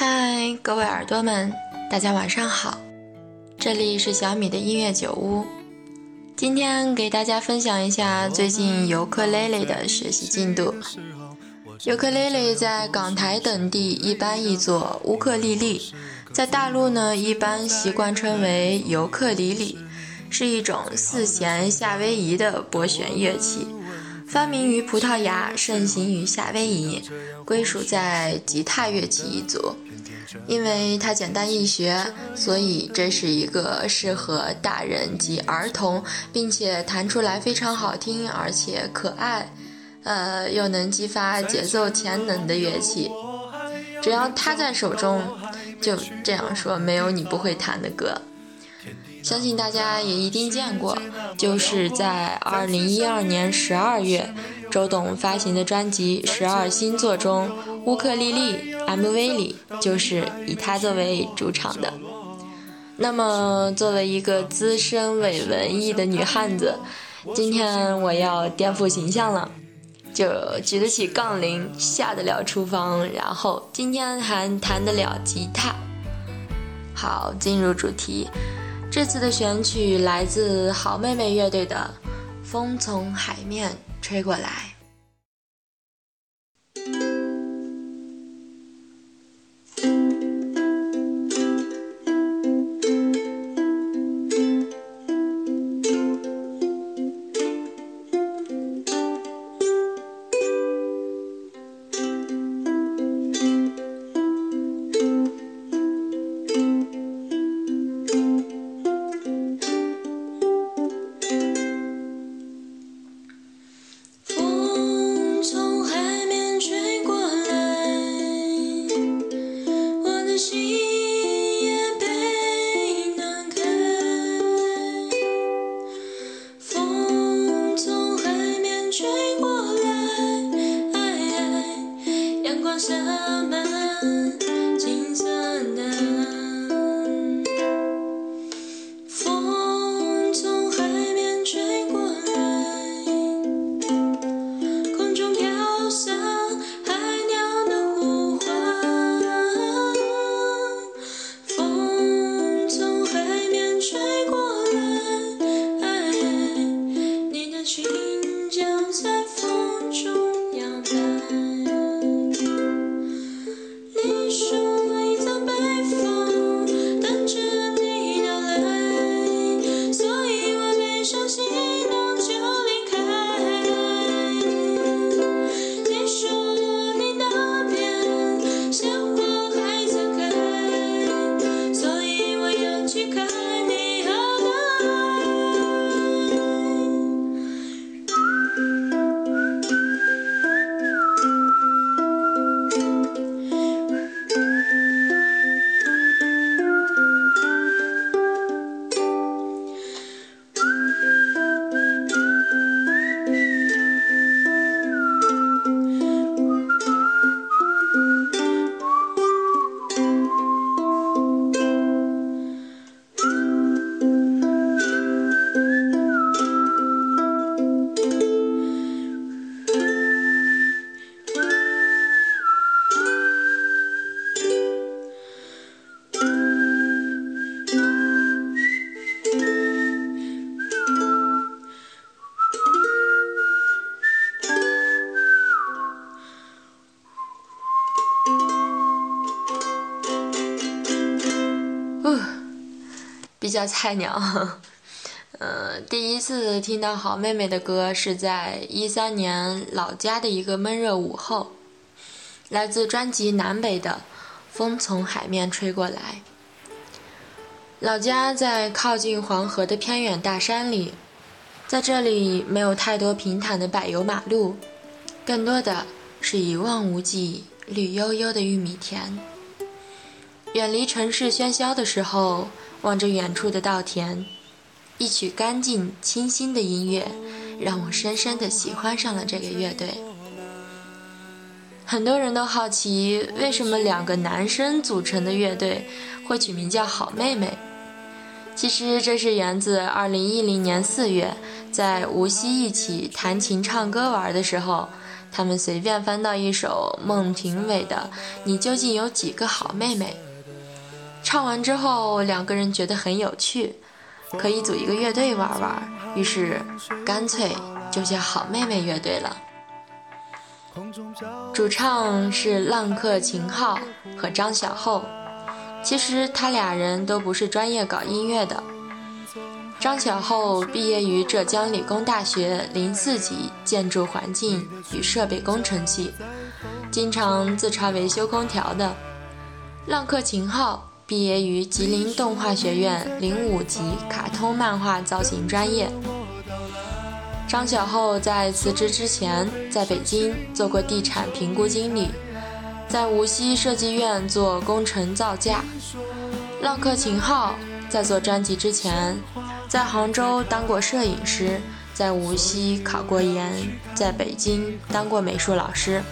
嗨，各位耳朵们，大家晚上好，这里是小米的音乐酒屋。今天给大家分享一下最近尤克里里的学习进度。尤克里里在港台等地一般译作乌克丽丽，在大陆呢一般习惯称为尤克里里，是一种四弦夏威夷的拨弦乐器，发明于葡萄牙，盛行于夏威夷，归属在吉他乐器一族。因为它简单易学，所以这是一个适合大人及儿童，并且弹出来非常好听，而且可爱，呃，又能激发节奏潜能的乐器。只要它在手中，就这样说，没有你不会弹的歌。相信大家也一定见过，就是在二零一二年十二月，周董发行的专辑《十二星座》中，乌克丽丽 MV 里就是以他作为主场的。那么，作为一个资深伪文艺的女汉子，今天我要颠覆形象了，就举得起杠铃，下得了厨房，然后今天还弹得了吉他。好，进入主题。这次的选曲来自好妹妹乐队的《风从海面吹过来》。cheek. 比较菜鸟，呃，第一次听到好妹妹的歌是在一三年老家的一个闷热午后，来自专辑《南北的风从海面吹过来》。老家在靠近黄河的偏远大山里，在这里没有太多平坦的柏油马路，更多的是一望无际、绿油油的玉米田。远离城市喧嚣的时候。望着远处的稻田，一曲干净清新的音乐，让我深深的喜欢上了这个乐队。很多人都好奇，为什么两个男生组成的乐队会取名叫“好妹妹”？其实这是源自2010年4月，在无锡一起弹琴唱歌玩的时候，他们随便翻到一首孟庭苇的《你究竟有几个好妹妹》，唱完之后，两个人觉得很有趣，可以组一个乐队玩玩，于是干脆就叫好妹妹乐队了。主唱是浪客秦昊和张小厚，其实他俩人都不是专业搞音乐的。张小厚毕业于浙江理工大学零四级建筑环境与设备工程系，经常自嘲维修空调的。浪客秦昊毕业于吉林动画学院零五级卡通漫画造型专业。张小厚在辞职之前，在北京做过地产评估经理，在无锡设计院做工程造价。浪客秦昊在做专辑之前。在杭州当过摄影师，在无锡考过研，在北京当过美术老师。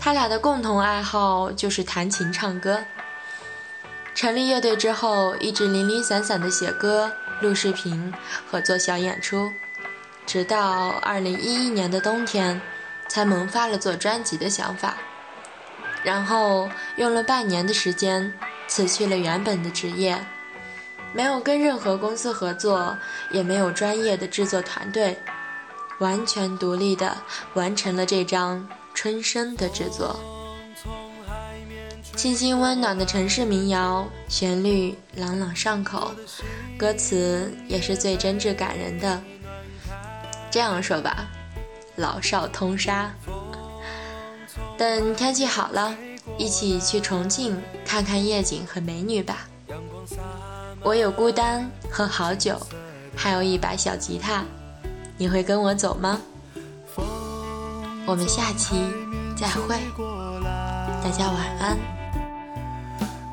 他俩的共同爱好就是弹琴唱歌。成立乐队之后，一直零零散散的写歌、录视频和做小演出，直到二零一一年的冬天，才萌发了做专辑的想法。然后用了半年的时间，辞去了原本的职业。没有跟任何公司合作，也没有专业的制作团队，完全独立的完成了这张《春生》的制作。清新温暖的城市民谣，旋律朗朗上口，歌词也是最真挚感人的。这样说吧，老少通杀。等天气好了，一起去重庆看看夜景和美女吧。我有孤单和好酒，还有一把小吉他，你会跟我走吗？我们下期再会，大家晚安。